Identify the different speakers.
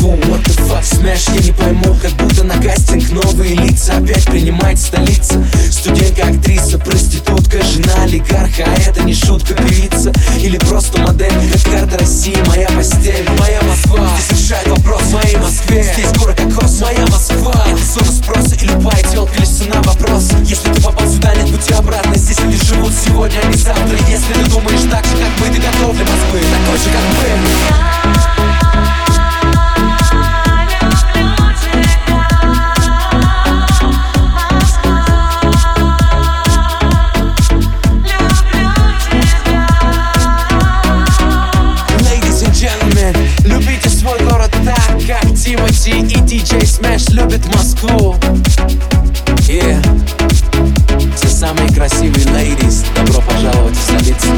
Speaker 1: Бум, what the fuck, смеш, я не пойму Как будто на кастинг новые лица. Опять принимает столица. Студентка, актриса, проститутка Жена олигарха, а это не шутка Певица. Или просто модель Как карта России, моя постель. Моя Москва, здесь решает вопрос в моей Москве. Здесь город как кос, моя Москва. Это зона спроса и любая телка лишь цена вопрос. Если ты попал сюда, нет пути обратно. Здесь люди живут сегодня, а не завтра. Если ты думаешь так же, как мы, ты готов для Москвы. Такой же, как мы самые красивые ladies, добро пожаловать в столицу.